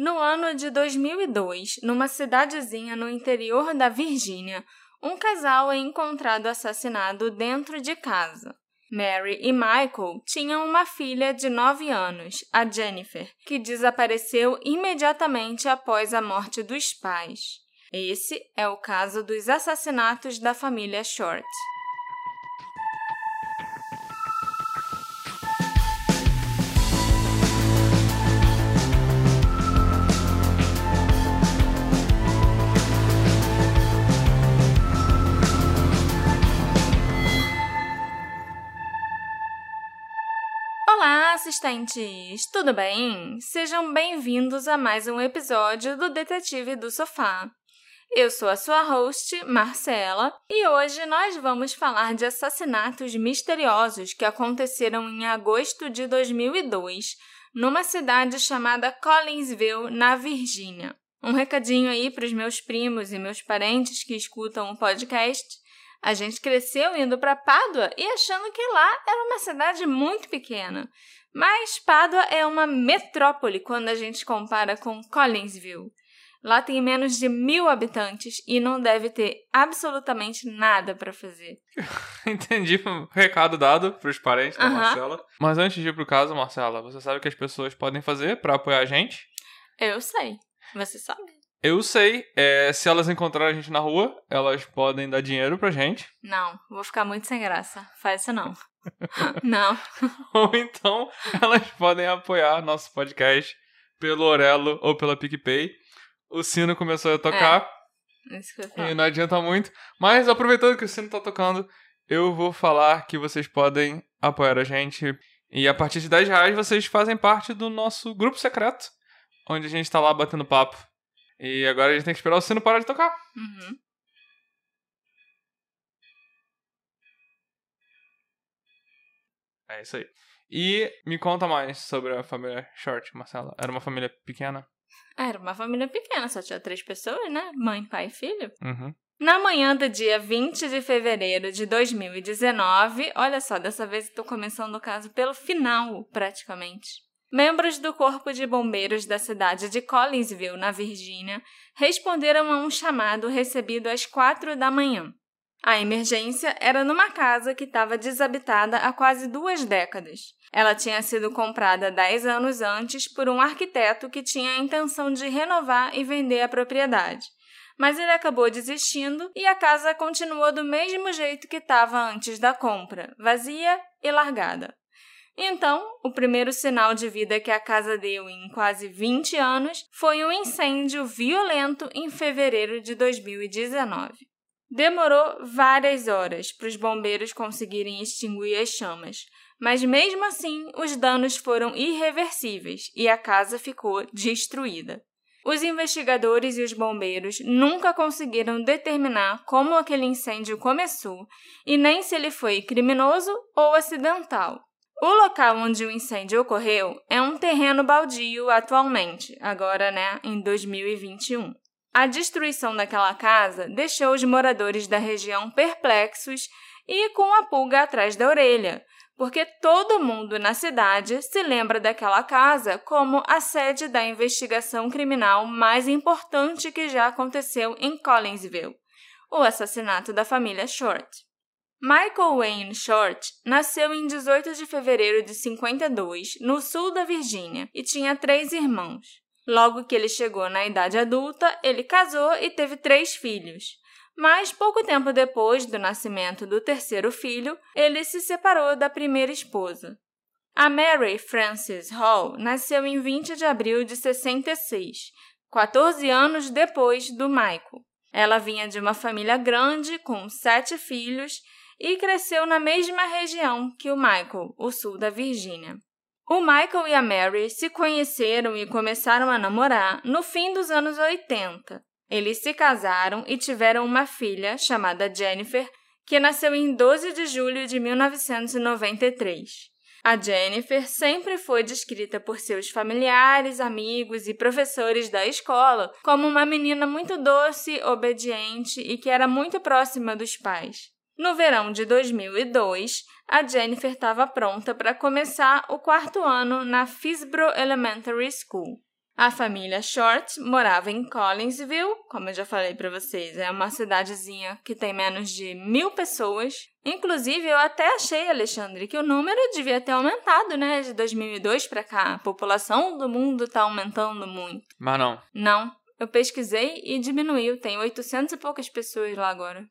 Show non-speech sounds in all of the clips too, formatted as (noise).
No ano de 2002, numa cidadezinha no interior da Virgínia, um casal é encontrado assassinado dentro de casa. Mary e Michael tinham uma filha de 9 anos, a Jennifer, que desapareceu imediatamente após a morte dos pais. Esse é o caso dos assassinatos da família Short. Assistentes! Tudo bem? Sejam bem-vindos a mais um episódio do Detetive do Sofá. Eu sou a sua host, Marcela, e hoje nós vamos falar de assassinatos misteriosos que aconteceram em agosto de 2002, numa cidade chamada Collinsville, na Virgínia. Um recadinho aí para os meus primos e meus parentes que escutam o podcast. A gente cresceu indo para Pádua e achando que lá era uma cidade muito pequena. Mas Pádua é uma metrópole quando a gente compara com Collinsville. Lá tem menos de mil habitantes e não deve ter absolutamente nada para fazer. (laughs) Entendi o recado dado pros parentes da. Marcela. Mas antes de ir pro caso, Marcela, você sabe o que as pessoas podem fazer pra apoiar a gente? Eu sei. Você sabe? Eu sei, é, se elas encontrarem a gente na rua, elas podem dar dinheiro pra gente. Não, vou ficar muito sem graça. Faz isso não. Não. (laughs) Ou então, elas podem apoiar nosso podcast pelo Orelo ou pela PicPay. O sino começou a tocar Isso que eu e não adianta muito. Mas aproveitando que o sino tá tocando, eu vou falar que vocês podem apoiar a gente. E a partir de 10 reais vocês fazem parte do nosso grupo secreto, onde a gente tá lá batendo papo. E agora a gente tem que esperar o sino parar de tocar. Uhum. É isso aí. E me conta mais sobre a família Short, Marcela. Era uma família pequena? Era uma família pequena, só tinha três pessoas, né? Mãe, pai e filho. Uhum. Na manhã do dia 20 de fevereiro de 2019, olha só, dessa vez tô começando o caso pelo final, praticamente. Membros do Corpo de Bombeiros da cidade de Collinsville, na Virgínia, responderam a um chamado recebido às quatro da manhã. A emergência era numa casa que estava desabitada há quase duas décadas. Ela tinha sido comprada dez anos antes por um arquiteto que tinha a intenção de renovar e vender a propriedade mas ele acabou desistindo e a casa continuou do mesmo jeito que estava antes da compra, vazia e largada. Então, o primeiro sinal de vida que a casa deu em quase 20 anos foi um incêndio violento em fevereiro de 2019. Demorou várias horas para os bombeiros conseguirem extinguir as chamas, mas mesmo assim os danos foram irreversíveis e a casa ficou destruída. Os investigadores e os bombeiros nunca conseguiram determinar como aquele incêndio começou e nem se ele foi criminoso ou acidental. O local onde o incêndio ocorreu é um terreno baldio atualmente, agora, né, em 2021. A destruição daquela casa deixou os moradores da região perplexos e com a pulga atrás da orelha, porque todo mundo na cidade se lembra daquela casa como a sede da investigação criminal mais importante que já aconteceu em Collinsville, o assassinato da família Short. Michael Wayne Short nasceu em 18 de fevereiro de 52, no sul da Virgínia, e tinha três irmãos. Logo que ele chegou na idade adulta, ele casou e teve três filhos. Mas pouco tempo depois do nascimento do terceiro filho, ele se separou da primeira esposa. A Mary Frances Hall nasceu em 20 de abril de 66, 14 anos depois do Michael. Ela vinha de uma família grande, com sete filhos, e cresceu na mesma região que o Michael, o sul da Virgínia. O Michael e a Mary se conheceram e começaram a namorar no fim dos anos 80. Eles se casaram e tiveram uma filha chamada Jennifer, que nasceu em 12 de julho de 1993. A Jennifer sempre foi descrita por seus familiares, amigos e professores da escola como uma menina muito doce, obediente e que era muito próxima dos pais. No verão de 2002, a Jennifer estava pronta para começar o quarto ano na Fisbro Elementary School. A família Short morava em Collinsville, como eu já falei para vocês, é uma cidadezinha que tem menos de mil pessoas. Inclusive, eu até achei, Alexandre, que o número devia ter aumentado, né? De 2002 para cá. A população do mundo está aumentando muito. Mas não. Não. Eu pesquisei e diminuiu. Tem 800 e poucas pessoas lá agora.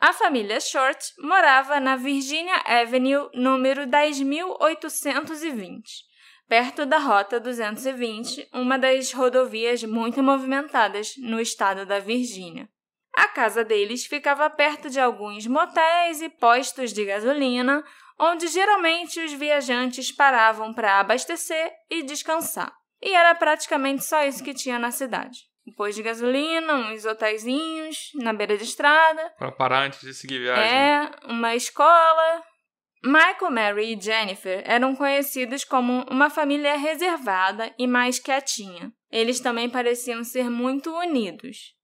A família Short morava na Virginia Avenue, número 10.820 perto da Rota 220, uma das rodovias muito movimentadas no estado da Virgínia. A casa deles ficava perto de alguns motéis e postos de gasolina, onde geralmente os viajantes paravam para abastecer e descansar. E era praticamente só isso que tinha na cidade. Um posto de gasolina, uns hotéisinhos na beira de estrada. Para parar antes de seguir viagem. É, uma escola, Michael, Mary e Jennifer eram conhecidos como uma família reservada e mais quietinha. Eles também pareciam ser muito unidos.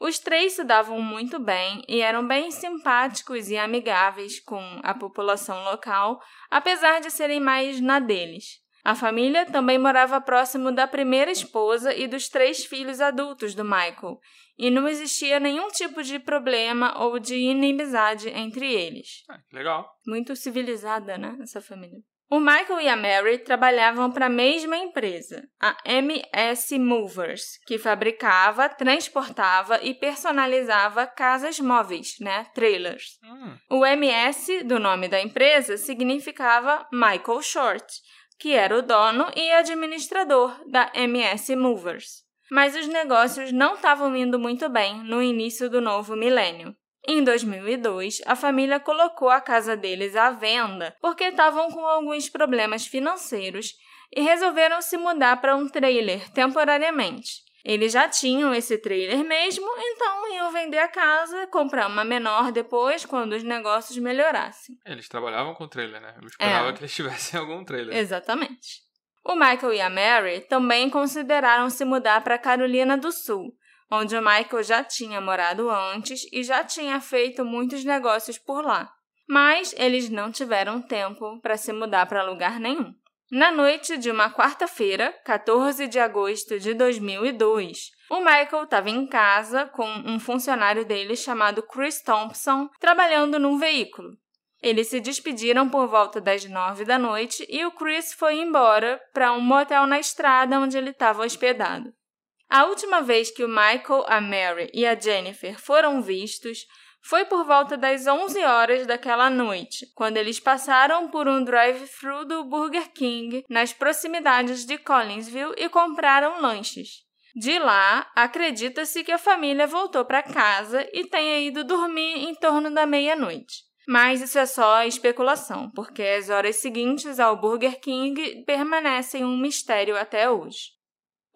Os três se davam muito bem e eram bem simpáticos e amigáveis com a população local, apesar de serem mais na deles. A família também morava próximo da primeira esposa e dos três filhos adultos do Michael, e não existia nenhum tipo de problema ou de inimizade entre eles. Ah, legal. Muito civilizada, né, essa família. O Michael e a Mary trabalhavam para a mesma empresa, a MS Movers, que fabricava, transportava e personalizava casas móveis, né, trailers. Hum. O MS do nome da empresa significava Michael Short, que era o dono e administrador da MS Movers. Mas os negócios não estavam indo muito bem no início do novo milênio. Em 2002, a família colocou a casa deles à venda porque estavam com alguns problemas financeiros e resolveram se mudar para um trailer temporariamente. Eles já tinham esse trailer mesmo, então iam vender a casa, comprar uma menor depois, quando os negócios melhorassem. Eles trabalhavam com trailer, né? Eu esperava É. que eles (laughs) tivessem algum trailer. Exatamente. O Michael e a Mary também consideraram se mudar para Carolina do Sul, onde o Michael já tinha morado antes e já tinha feito muitos negócios por lá. Mas eles não tiveram tempo para se mudar para lugar nenhum. Na noite de uma quarta-feira, 14 de agosto de 2002, o Michael estava em casa com um funcionário dele chamado Chris Thompson, trabalhando num veículo. Eles se despediram por volta das nove da noite e o Chris foi embora para um motel na estrada onde ele estava hospedado. A última vez que o Michael, a Mary e a Jennifer foram vistos foi por volta das 11 horas daquela noite, quando eles passaram por um drive-thru do Burger King nas proximidades de Collinsville e compraram lanches. De lá, acredita-se que a família voltou para casa e tenha ido dormir em torno da meia-noite. Mas isso é só especulação, porque as horas seguintes ao Burger King permanecem um mistério até hoje.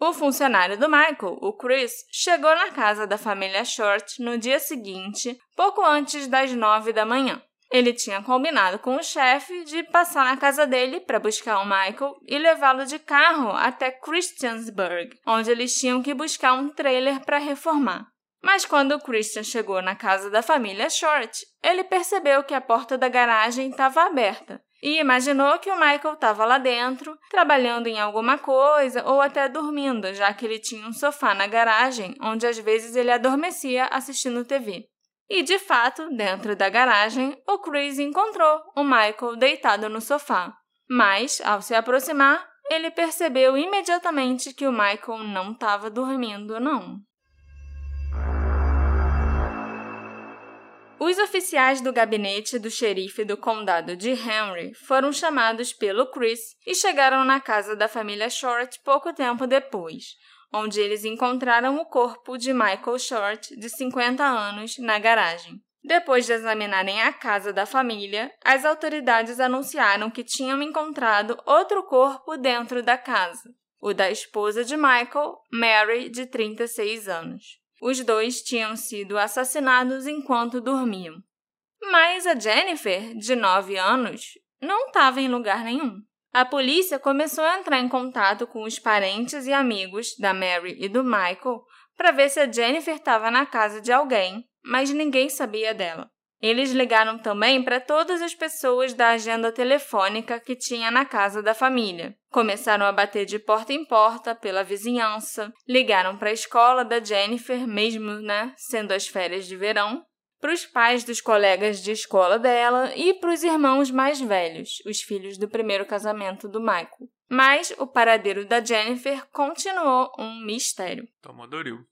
O funcionário do Michael, o Chris, chegou na casa da família Short no dia seguinte, pouco antes das nove da manhã. Ele tinha combinado com o chefe de passar na casa dele para buscar o Michael e levá-lo de carro até Christiansburg, onde eles tinham que buscar um trailer para reformar. Mas quando Christian chegou na casa da família Short, ele percebeu que a porta da garagem estava aberta e imaginou que o Michael estava lá dentro, trabalhando em alguma coisa ou até dormindo, já que ele tinha um sofá na garagem onde às vezes ele adormecia assistindo TV. E de fato, dentro da garagem, o Chris encontrou o Michael deitado no sofá. Mas, ao se aproximar, ele percebeu imediatamente que o Michael não estava dormindo, não. Os oficiais do gabinete do xerife do condado de Henry foram chamados pelo Chris e chegaram na casa da família Short pouco tempo depois, onde eles encontraram o corpo de Michael Short, de 50 anos, na garagem. Depois de examinarem a casa da família, as autoridades anunciaram que tinham encontrado outro corpo dentro da casa, o da esposa de Michael, Mary, de 36 anos. Os dois tinham sido assassinados enquanto dormiam. Mas a Jennifer, de 9 anos, não estava em lugar nenhum. A polícia começou a entrar em contato com os parentes e amigos da Mary e do Michael para ver se a Jennifer estava na casa de alguém, mas ninguém sabia dela. Eles ligaram também para todas as pessoas da agenda telefônica que tinha na casa da família. Começaram a bater de porta em porta pela vizinhança, ligaram para a escola da Jennifer, mesmo, né, sendo as férias de verão, para os pais dos colegas de escola dela e para os irmãos mais velhos, os filhos do primeiro casamento do Michael. Mas o paradeiro da Jennifer continuou um mistério. Tomou Doril.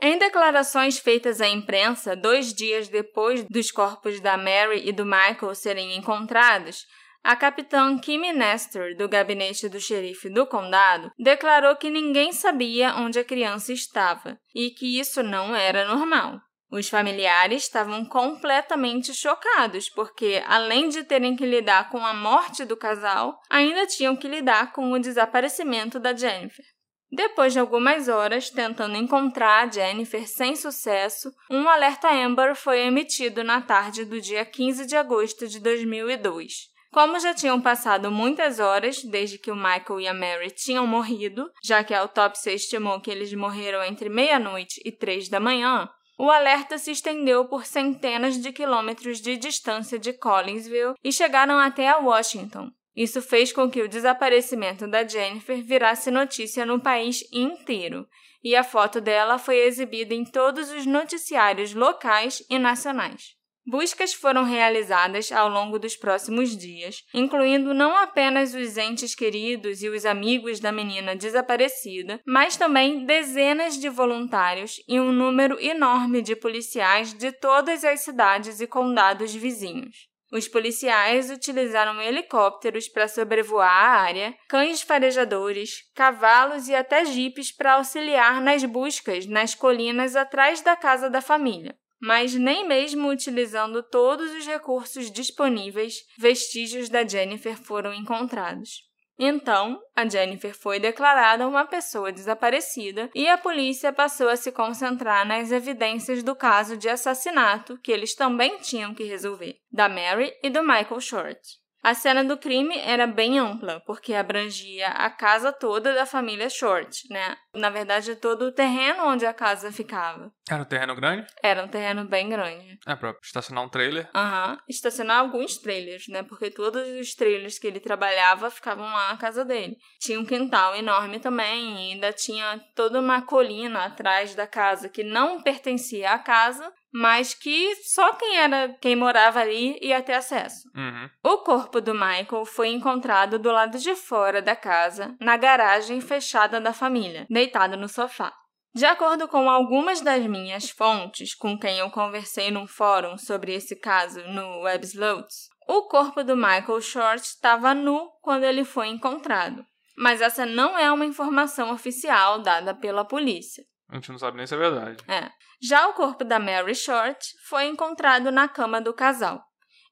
Em declarações feitas à imprensa dois dias depois dos corpos da Mary e do Michael serem encontrados, a capitã Kimmy Nestor, do gabinete do xerife do condado, declarou que ninguém sabia onde a criança estava e que isso não era normal. Os familiares estavam completamente chocados, porque, além de terem que lidar com a morte do casal, ainda tinham que lidar com o desaparecimento da Jennifer. Depois de algumas horas tentando encontrar a Jennifer sem sucesso, um alerta Amber foi emitido na tarde do dia 15 de agosto de 2002. Como já tinham passado muitas horas desde que o Michael e a Mary tinham morrido, já que a autópsia estimou que eles morreram entre meia-noite e três da manhã, o alerta se estendeu por centenas de quilômetros de distância de Collinsville e chegaram até a Washington, isso fez com que o desaparecimento da Jennifer virasse notícia no país inteiro, e a foto dela foi exibida em todos os noticiários locais e nacionais. Buscas foram realizadas ao longo dos próximos dias, incluindo não apenas os entes queridos e os amigos da menina desaparecida, mas também dezenas de voluntários e um número enorme de policiais de todas as cidades e condados vizinhos. Os policiais utilizaram helicópteros para sobrevoar a área, cães farejadores, cavalos e até jipes para auxiliar nas buscas nas colinas atrás da casa da família. Mas nem mesmo utilizando todos os recursos disponíveis, vestígios da Jennifer foram encontrados. Então, a Jennifer foi declarada uma pessoa desaparecida e a polícia passou a se concentrar nas evidências do caso de assassinato que eles também tinham que resolver, da Mary e do Michael Short. A cena do crime era bem ampla, porque abrangia a casa toda da família Short, né? Na verdade, todo o terreno onde a casa ficava. Era um terreno grande? Era um terreno bem grande. É, pra estacionar um trailer? Aham. Uhum. Estacionar alguns trailers, né? Porque todos os trailers que ele trabalhava ficavam lá na casa dele. Tinha um quintal enorme também, e ainda tinha toda uma colina atrás da casa que não pertencia à casa, mas que só quem era quem morava ali ia ter acesso. Uhum. O corpo do Michael foi encontrado do lado de fora da casa, na garagem fechada da família, deitado no sofá. De acordo com algumas das minhas fontes com quem eu conversei num fórum sobre esse caso no Websleuths, o corpo do Michael Short estava nu quando ele foi encontrado. Mas essa não é uma informação oficial dada pela polícia. A gente não sabe nem se é verdade. É. Já o corpo da Mary Short foi encontrado na cama do casal.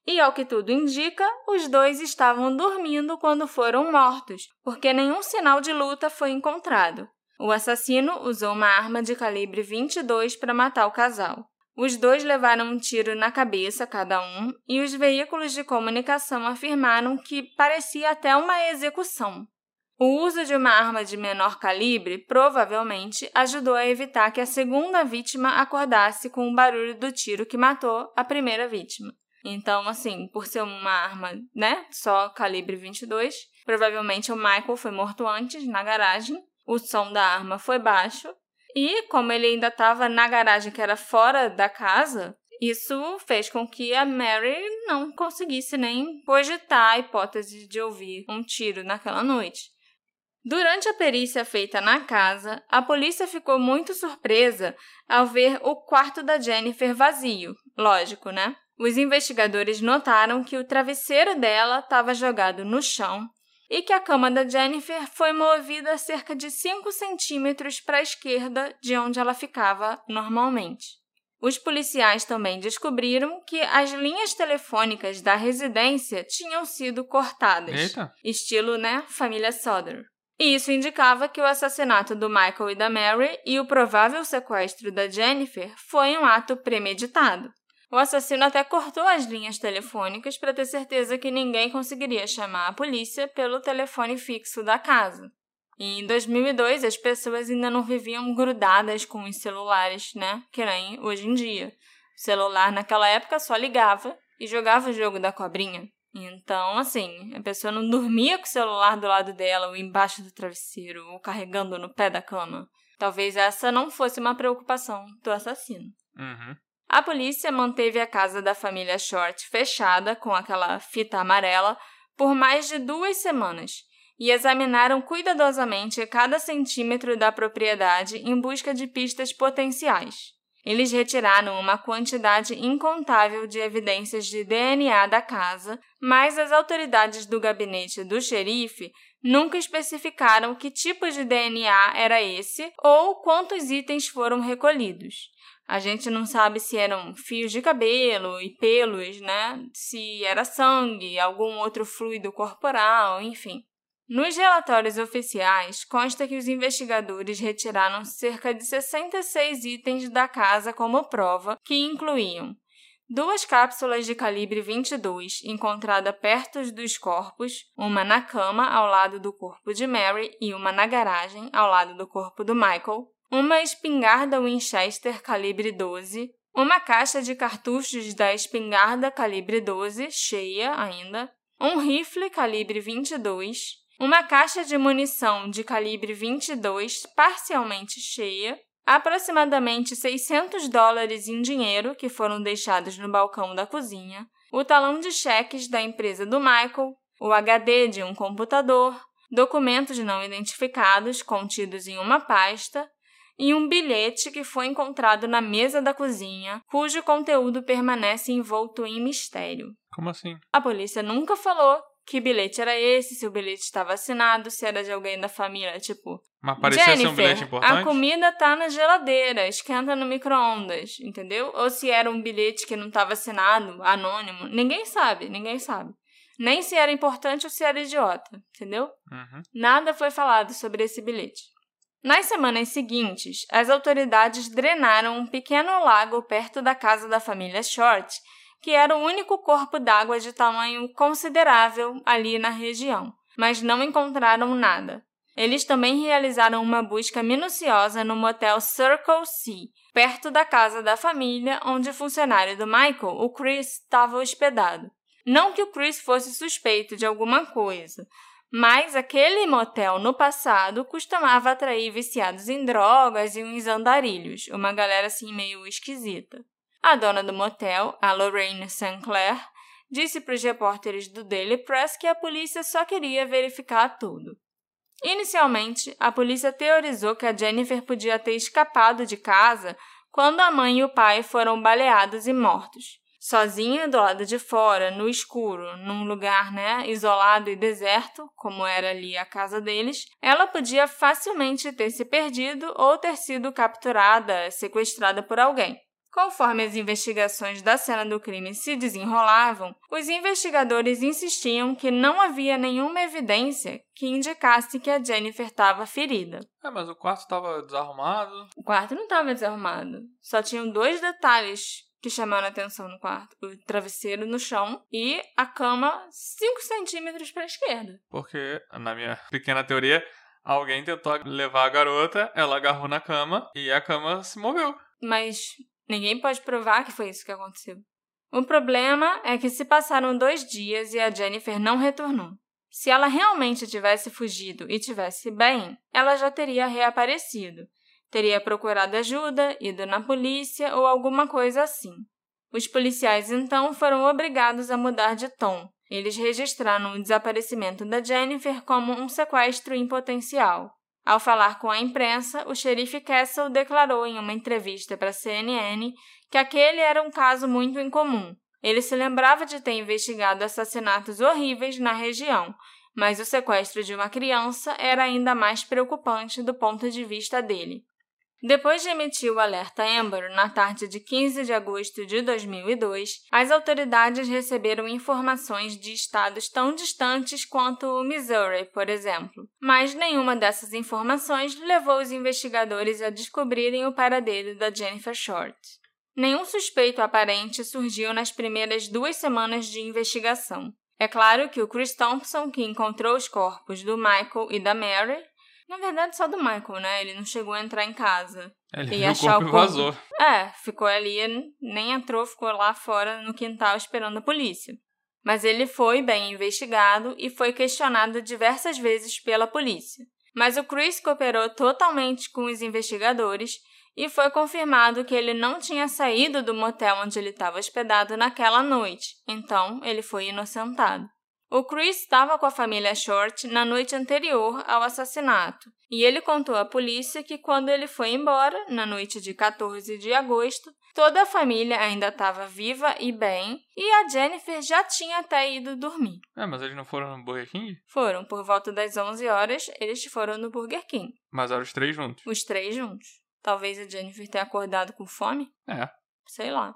E, ao que tudo indica, os dois estavam dormindo quando foram mortos, porque nenhum sinal de luta foi encontrado. O assassino usou uma arma de calibre 22 para matar o casal. Os dois levaram um tiro na cabeça cada um e os veículos de comunicação afirmaram que parecia até uma execução. O uso de uma arma de menor calibre provavelmente ajudou a evitar que a segunda vítima acordasse com o barulho do tiro que matou a primeira vítima. Então, assim, por ser uma arma, né, só calibre 22, provavelmente o Michael foi morto antes, na garagem. O som da arma foi baixo. E, como ele ainda estava na garagem que era fora da casa, isso fez com que a Mary não conseguisse nem cogitar a hipótese de ouvir um tiro naquela noite. Durante a perícia feita na casa, a polícia ficou muito surpresa ao ver o quarto da Jennifer vazio. Lógico, né? Os investigadores notaram que o travesseiro dela estava jogado no chão e que a cama da Jennifer foi movida cerca de 5 centímetros para a esquerda de onde ela ficava normalmente. Os policiais também descobriram que as linhas telefônicas da residência tinham sido cortadas. Eita. Estilo, né? Família Soder. E isso indicava que o assassinato do Michael e da Mary e o provável sequestro da Jennifer foi um ato premeditado. O assassino até cortou as linhas telefônicas para ter certeza que ninguém conseguiria chamar a polícia pelo telefone fixo da casa. E em 2002, as pessoas ainda não viviam grudadas com os celulares, né? Que nem hoje em dia. O celular naquela época só ligava e jogava o jogo da cobrinha. Então, assim, a pessoa não dormia com o celular do lado dela, ou embaixo do travesseiro, ou carregando no pé da cama. Talvez essa não fosse uma preocupação do assassino. Uhum. A polícia manteve a casa da família Short fechada com aquela fita amarela por mais de duas semanas e examinaram cuidadosamente cada centímetro da propriedade em busca de pistas potenciais. Eles retiraram uma quantidade incontável de evidências de DNA da casa, mas as autoridades do gabinete do xerife nunca especificaram que tipo de DNA era esse ou quantos itens foram recolhidos. A gente não sabe se eram fios de cabelo e pelos, né? Se era sangue, algum outro fluido corporal, enfim. Nos relatórios oficiais, consta que os investigadores retiraram cerca de 66 itens da casa como prova, que incluíam duas cápsulas de calibre 22 encontrada perto dos corpos, uma na cama ao lado do corpo de Mary e uma na garagem ao lado do corpo do Michael, uma espingarda Winchester calibre 12, uma caixa de cartuchos da espingarda calibre 12 cheia ainda, um rifle calibre 22, uma caixa de munição de calibre 22 parcialmente cheia, aproximadamente 600 dólares em dinheiro que foram deixados no balcão da cozinha, o talão de cheques da empresa do Michael, o HD de um computador, documentos não identificados contidos em uma pasta e um bilhete que foi encontrado na mesa da cozinha, cujo conteúdo permanece envolto em mistério. Como assim? A polícia nunca falou que bilhete era esse, se o bilhete estava assinado, se era de alguém da família, tipo. Mas parecia Jennifer, ser um bilhete importante? A comida tá na geladeira, esquenta no micro-ondas, entendeu? Ou se era um bilhete que não estava assinado, anônimo. Ninguém sabe, ninguém sabe. Nem se era importante ou se era idiota, entendeu? Uhum. Nada foi falado sobre esse bilhete. Nas semanas seguintes, as autoridades drenaram um pequeno lago perto da casa da família Short que era o único corpo d'água de tamanho considerável ali na região, mas não encontraram nada. Eles também realizaram uma busca minuciosa no motel Circle C, perto da casa da família onde o funcionário do Michael, o Chris, estava hospedado. Não que o Chris fosse suspeito de alguma coisa, mas aquele motel no passado costumava atrair viciados em drogas e uns andarilhos, uma galera assim meio esquisita. A dona do motel, a Lorraine Sinclair, disse para os repórteres do Daily Press que a polícia só queria verificar tudo. Inicialmente, a polícia teorizou que a Jennifer podia ter escapado de casa quando a mãe e o pai foram baleados e mortos. Sozinha do lado de fora, no escuro, num lugar né, isolado e deserto, como era ali a casa deles, ela podia facilmente ter se perdido ou ter sido capturada, sequestrada por alguém. Conforme as investigações da cena do crime se desenrolavam, os investigadores insistiam que não havia nenhuma evidência que indicasse que a Jennifer estava ferida. É, mas o quarto estava desarrumado. O quarto não estava desarrumado. Só tinham dois detalhes que chamaram a atenção no quarto: o travesseiro no chão e a cama 5 centímetros para a esquerda. Porque, na minha pequena teoria, alguém tentou levar a garota, ela agarrou na cama e a cama se moveu. Mas Ninguém pode provar que foi isso que aconteceu. O problema é que se passaram dois dias e a Jennifer não retornou. Se ela realmente tivesse fugido e tivesse bem, ela já teria reaparecido. Teria procurado ajuda, ido na polícia ou alguma coisa assim. Os policiais então foram obrigados a mudar de tom. Eles registraram o desaparecimento da Jennifer como um sequestro em potencial. Ao falar com a imprensa, o xerife Castle declarou em uma entrevista para a CNN que aquele era um caso muito incomum. Ele se lembrava de ter investigado assassinatos horríveis na região, mas o sequestro de uma criança era ainda mais preocupante do ponto de vista dele. Depois de emitir o alerta Amber na tarde de 15 de agosto de 2002, as autoridades receberam informações de estados tão distantes quanto o Missouri, por exemplo. Mas nenhuma dessas informações levou os investigadores a descobrirem o paradeiro da Jennifer Short. Nenhum suspeito aparente surgiu nas primeiras duas semanas de investigação. É claro que o Chris Thompson, que encontrou os corpos do Michael e da Mary, Na verdade, só do Michael, né? Ele não chegou a entrar em casa. Ele E viu o achar corpo o corpo. vazou. É, ficou ali, nem entrou, ficou lá fora no quintal esperando a polícia. Mas ele foi bem investigado e foi questionado diversas vezes pela polícia. Mas o Chris cooperou totalmente com os investigadores e foi confirmado que ele não tinha saído do motel onde ele estava hospedado naquela noite, então ele foi inocentado. O Chris estava com a família Short na noite anterior ao assassinato, e ele contou à polícia que quando ele foi embora, na noite de 14 de agosto, toda a família ainda estava viva e bem, e a Jennifer já tinha até ido dormir. É, mas eles não foram no Burger King? Foram por volta das 11 horas, eles foram no Burger King, Mas eram os três juntos. os três juntos. Talvez a Jennifer tenha acordado com fome? É. Sei lá.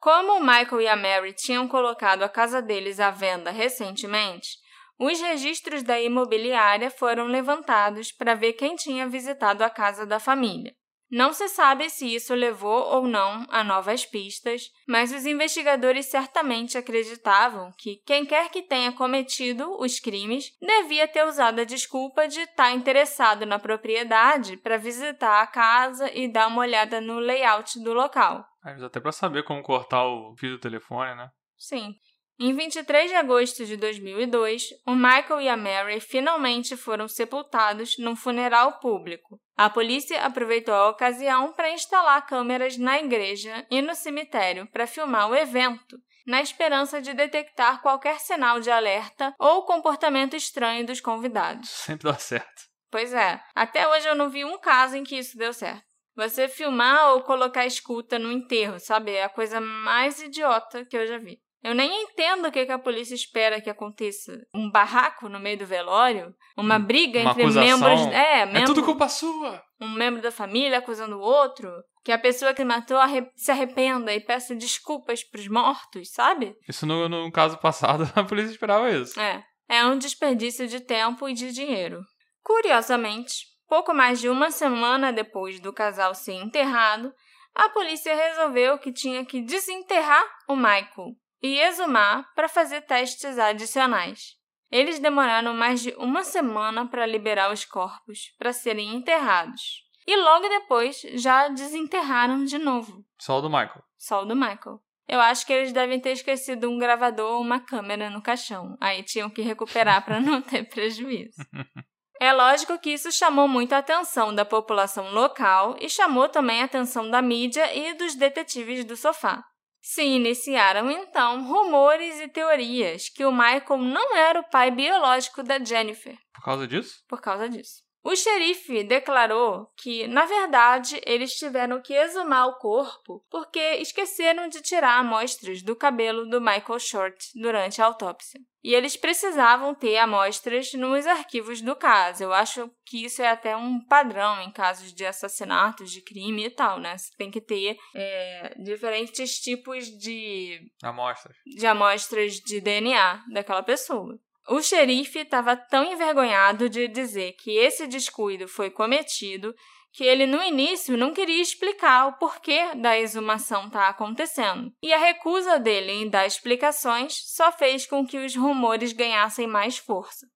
Como o Michael e a Mary tinham colocado a casa deles à venda recentemente, os registros da imobiliária foram levantados para ver quem tinha visitado a casa da família. Não se sabe se isso levou ou não a novas pistas, mas os investigadores certamente acreditavam que quem quer que tenha cometido os crimes devia ter usado a desculpa de estar interessado na propriedade para visitar a casa e dar uma olhada no layout do local. Vezes até pra saber como cortar o fio do telefone, né? Sim. Em 23 de agosto de 2002, o Michael e a Mary finalmente foram sepultados num funeral público. A polícia aproveitou a ocasião para instalar câmeras na igreja e no cemitério para filmar o evento, na esperança de detectar qualquer sinal de alerta ou comportamento estranho dos convidados. Sempre dá certo. Pois é, até hoje eu não vi um caso em que isso deu certo. Você filmar ou colocar escuta no enterro, sabe? É a coisa mais idiota que eu já vi. Eu nem entendo o que, que a polícia espera que aconteça. Um barraco no meio do velório? Uma briga Uma entre acusação. membros. É, É membro, tudo culpa sua! um membro da família acusando o outro. Que a pessoa que matou arre- se arrependa e peça desculpas pros mortos, sabe? Isso no, no caso passado, (laughs) a polícia esperava isso. É. É um desperdício de tempo e de dinheiro. Curiosamente, pouco mais de uma semana depois do casal ser enterrado, a polícia resolveu que tinha que desenterrar o Michael e exumar para fazer testes adicionais. Eles demoraram mais de uma semana para liberar os corpos para serem enterrados. E logo depois já desenterraram de novo. Só o do Michael. Só o do Michael. Eu acho que eles devem ter esquecido um gravador ou uma câmera no caixão. Aí tinham que recuperar para não ter (laughs) prejuízo. (laughs) É lógico que isso chamou muito a atenção da população local e chamou também a atenção da mídia e dos detetives do sofá. Se iniciaram então rumores e teorias que o Michael não era o pai biológico da Jennifer Por causa disso? por causa disso. O xerife declarou que, na verdade, eles tiveram que exumar o corpo porque esqueceram de tirar amostras do cabelo do Michael Short durante a autópsia. E eles precisavam ter amostras nos arquivos do caso. Eu acho que isso é até um padrão em casos de assassinatos, de crime e tal, né? Você tem que ter é, diferentes tipos de Amostras. de amostras de DNA daquela pessoa. O xerife estava tão envergonhado de dizer que esse descuido foi cometido que ele no início não queria explicar o porquê da exumação estar acontecendo. E a recusa dele em dar explicações só fez com que os rumores ganhassem mais força.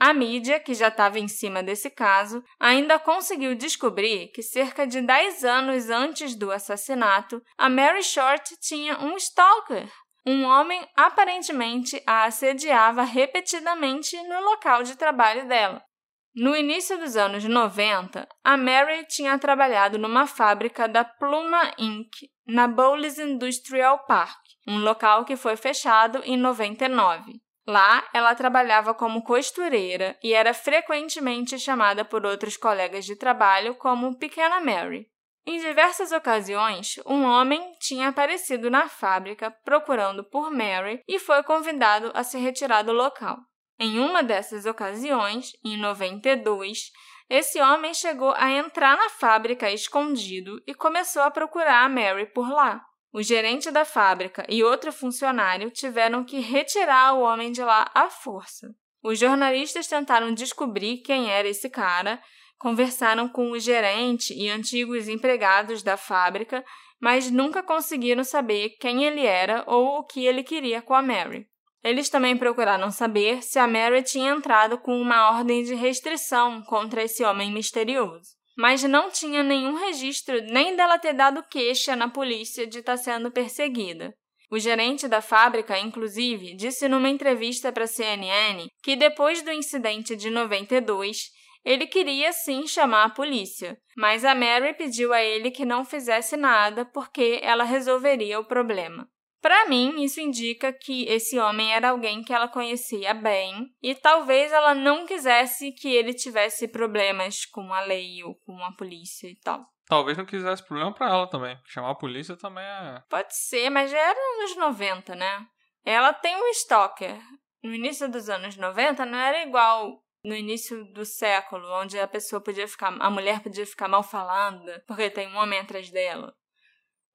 A mídia, que já estava em cima desse caso, ainda conseguiu descobrir que cerca de 10 anos antes do assassinato, a Mary Short tinha um stalker, um homem aparentemente a assediava repetidamente no local de trabalho dela. No início dos anos 90, a Mary tinha trabalhado numa fábrica da Pluma Inc. na Bowles Industrial Park, um local que foi fechado em 99. Lá, ela trabalhava como costureira e era frequentemente chamada por outros colegas de trabalho como Pequena Mary. Em diversas ocasiões, um homem tinha aparecido na fábrica procurando por Mary e foi convidado a se retirar do local. Em uma dessas ocasiões, em 92, esse homem chegou a entrar na fábrica escondido e começou a procurar a Mary por lá. O gerente da fábrica e outro funcionário tiveram que retirar o homem de lá à força. Os jornalistas tentaram descobrir quem era esse cara, conversaram com o gerente e antigos empregados da fábrica, mas nunca conseguiram saber quem ele era ou o que ele queria com a Mary. Eles também procuraram saber se a Mary tinha entrado com uma ordem de restrição contra esse homem misterioso. Mas não tinha nenhum registro nem dela ter dado queixa na polícia de estar sendo perseguida. O gerente da fábrica, inclusive, disse numa entrevista para a CNN que depois do incidente de 92, ele queria sim chamar a polícia, mas a Mary pediu a ele que não fizesse nada porque ela resolveria o problema. Para mim, isso indica que esse homem era alguém que ela conhecia bem e talvez ela não quisesse que ele tivesse problemas com a lei ou com a polícia e tal. Talvez não quisesse problema para ela também. Chamar a polícia também é. Pode ser, mas já era nos 90, né? Ela tem um stalker. No início dos anos 90 não era igual no início do século, onde a pessoa podia ficar, a mulher podia ficar mal falando porque tem um homem atrás dela.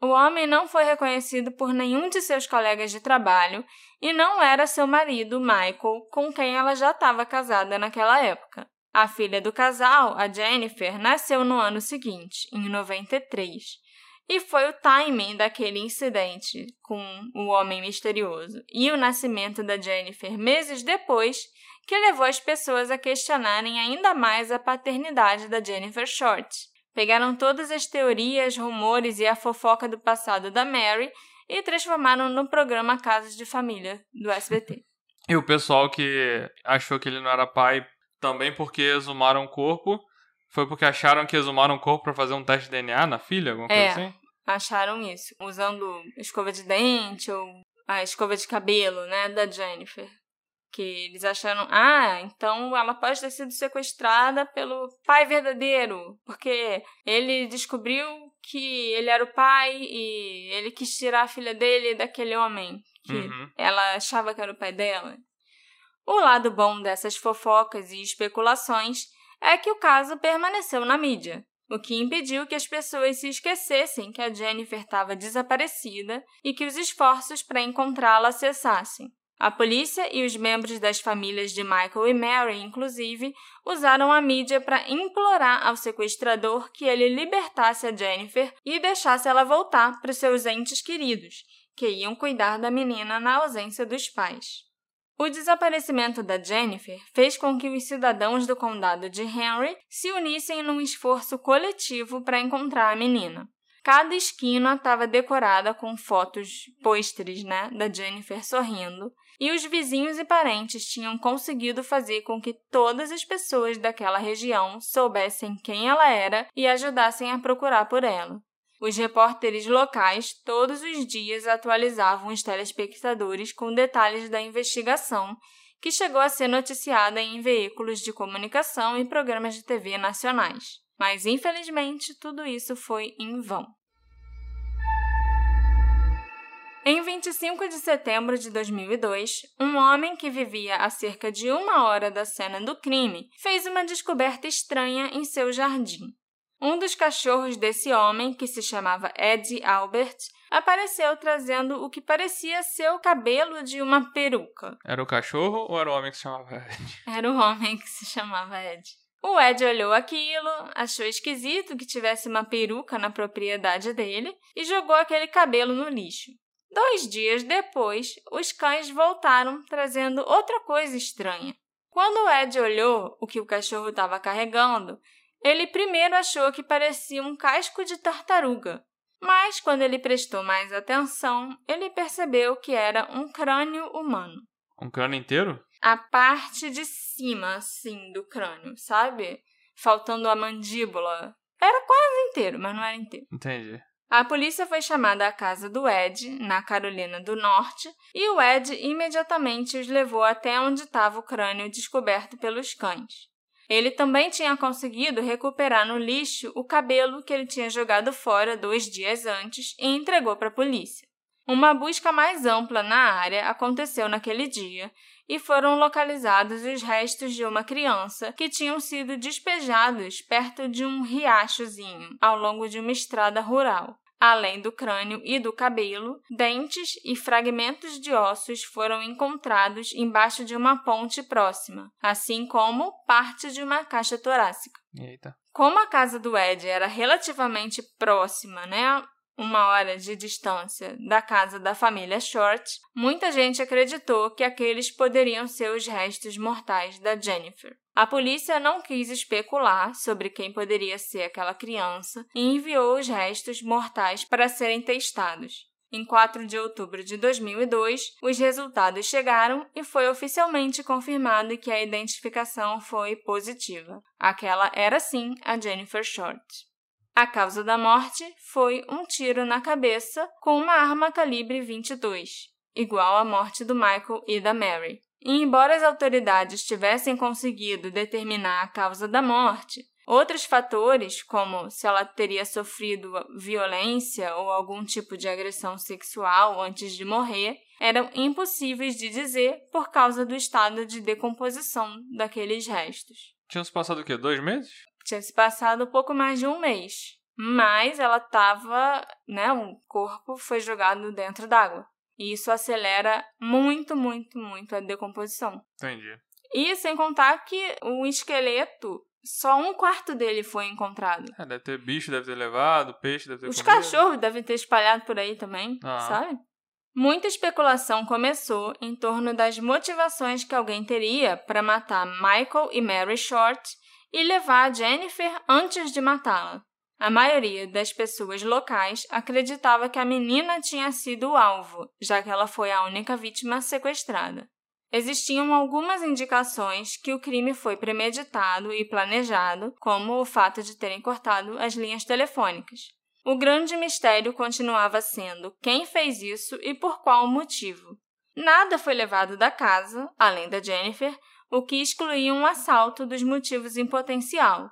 O homem não foi reconhecido por nenhum de seus colegas de trabalho e não era seu marido, Michael, com quem ela já estava casada naquela época. A filha do casal, a Jennifer, nasceu no ano seguinte, em 93, e foi o timing daquele incidente com o homem misterioso e o nascimento da Jennifer meses depois que levou as pessoas a questionarem ainda mais a paternidade da Jennifer Short. Pegaram todas as teorias, rumores e a fofoca do passado da Mary e transformaram no programa Casos de Família do SBT. (laughs) E o pessoal que achou que ele não era pai também porque exumaram o corpo, foi porque acharam que exumaram o corpo para fazer um teste de DNA na filha, alguma coisa é, assim? acharam isso, usando escova de dente ou a escova de cabelo, né, da Jennifer que eles acharam, ah, então ela pode ter sido sequestrada pelo pai verdadeiro, porque ele descobriu que ele era o pai e ele quis tirar a filha dele daquele homem que uhum. ela achava que era o pai dela. O lado bom dessas fofocas e especulações é que o caso permaneceu na mídia, o que impediu que as pessoas se esquecessem que a Jennifer estava desaparecida e que os esforços para encontrá-la cessassem. A polícia e os membros das famílias de Michael e Mary, inclusive, usaram a mídia para implorar ao sequestrador que ele libertasse a Jennifer e deixasse ela voltar para os seus entes queridos, que iam cuidar da menina na ausência dos pais. O desaparecimento da Jennifer fez com que os cidadãos do condado de Henry se unissem num esforço coletivo para encontrar a menina. Cada esquina estava decorada com fotos, pôsteres, né, da Jennifer sorrindo, e os vizinhos e parentes tinham conseguido fazer com que todas as pessoas daquela região soubessem quem ela era e ajudassem a procurar por ela. Os repórteres locais todos os dias atualizavam os telespectadores com detalhes da investigação, que chegou a ser noticiada em veículos de comunicação e programas de TV nacionais. Mas infelizmente tudo isso foi em vão. Em 25 de setembro de 2002, um homem que vivia a cerca de uma hora da cena do crime fez uma descoberta estranha em seu jardim. Um dos cachorros desse homem, que se chamava Ed Albert, apareceu trazendo o que parecia ser o cabelo de uma peruca. Era o cachorro ou era o homem que se chamava Ed? (laughs) Era o homem que se chamava Ed. O Ed olhou aquilo, achou esquisito que tivesse uma peruca na propriedade dele e jogou aquele cabelo no lixo. Dois dias depois, os cães voltaram trazendo outra coisa estranha. Quando o Ed olhou o que o cachorro estava carregando, ele primeiro achou que parecia um casco de tartaruga, mas quando ele prestou mais atenção, ele percebeu que era um crânio humano. Um crânio inteiro? A parte de cima, assim, do crânio, sabe? Faltando a mandíbula. Era quase inteiro, mas não era inteiro. Entendi. A polícia foi chamada à casa do Ed, na Carolina do Norte, e o Ed imediatamente os levou até onde estava o crânio descoberto pelos cães. Ele também tinha conseguido recuperar no lixo o cabelo que ele tinha jogado fora dois dias antes e entregou para a polícia. Uma busca mais ampla na área aconteceu naquele dia e foram localizados os restos de uma criança que tinham sido despejados perto de um riachozinho ao longo de uma estrada rural. Além do crânio e do cabelo, dentes e fragmentos de ossos foram encontrados embaixo de uma ponte próxima, assim como parte de uma caixa torácica. Eita. Como a casa do Ed era relativamente próxima, né, uma hora de distância da casa da família Short, muita gente acreditou que aqueles poderiam ser os restos mortais da Jennifer. A polícia não quis especular sobre quem poderia ser aquela criança e enviou os restos mortais para serem testados. Em 4 de outubro de 2002, os resultados chegaram e foi oficialmente confirmado que a identificação foi positiva. Aquela era sim a Jennifer Short. A causa da morte foi um tiro na cabeça com uma arma calibre 22, igual à morte do Michael e da Mary. E embora as autoridades tivessem conseguido determinar a causa da morte, outros fatores, como se ela teria sofrido violência ou algum tipo de agressão sexual antes de morrer, eram impossíveis de dizer por causa do estado de decomposição daqueles restos. Tinham se passado o quê? Dois meses? Tinha se passado pouco mais de um mês. Mas ela estava, né? O corpo foi jogado dentro d'água. E isso acelera muito, muito, muito a decomposição. Entendi. E sem contar que o esqueleto, só um quarto dele foi encontrado. É, deve ter bicho, deve ter levado, peixe, deve ter Os comido. cachorros devem ter espalhado por aí também, Ah. sabe? Muita especulação começou em torno das motivações que alguém teria para matar Michael e Mary Short e levar a Jennifer antes de matá-la. A maioria das pessoas locais acreditava que a menina tinha sido o alvo, já que ela foi a única vítima sequestrada. Existiam algumas indicações que o crime foi premeditado e planejado, como o fato de terem cortado as linhas telefônicas. O grande mistério continuava sendo quem fez isso e por qual motivo. Nada foi levado da casa, além da Jennifer, o que excluía um assalto dos motivos em potencial.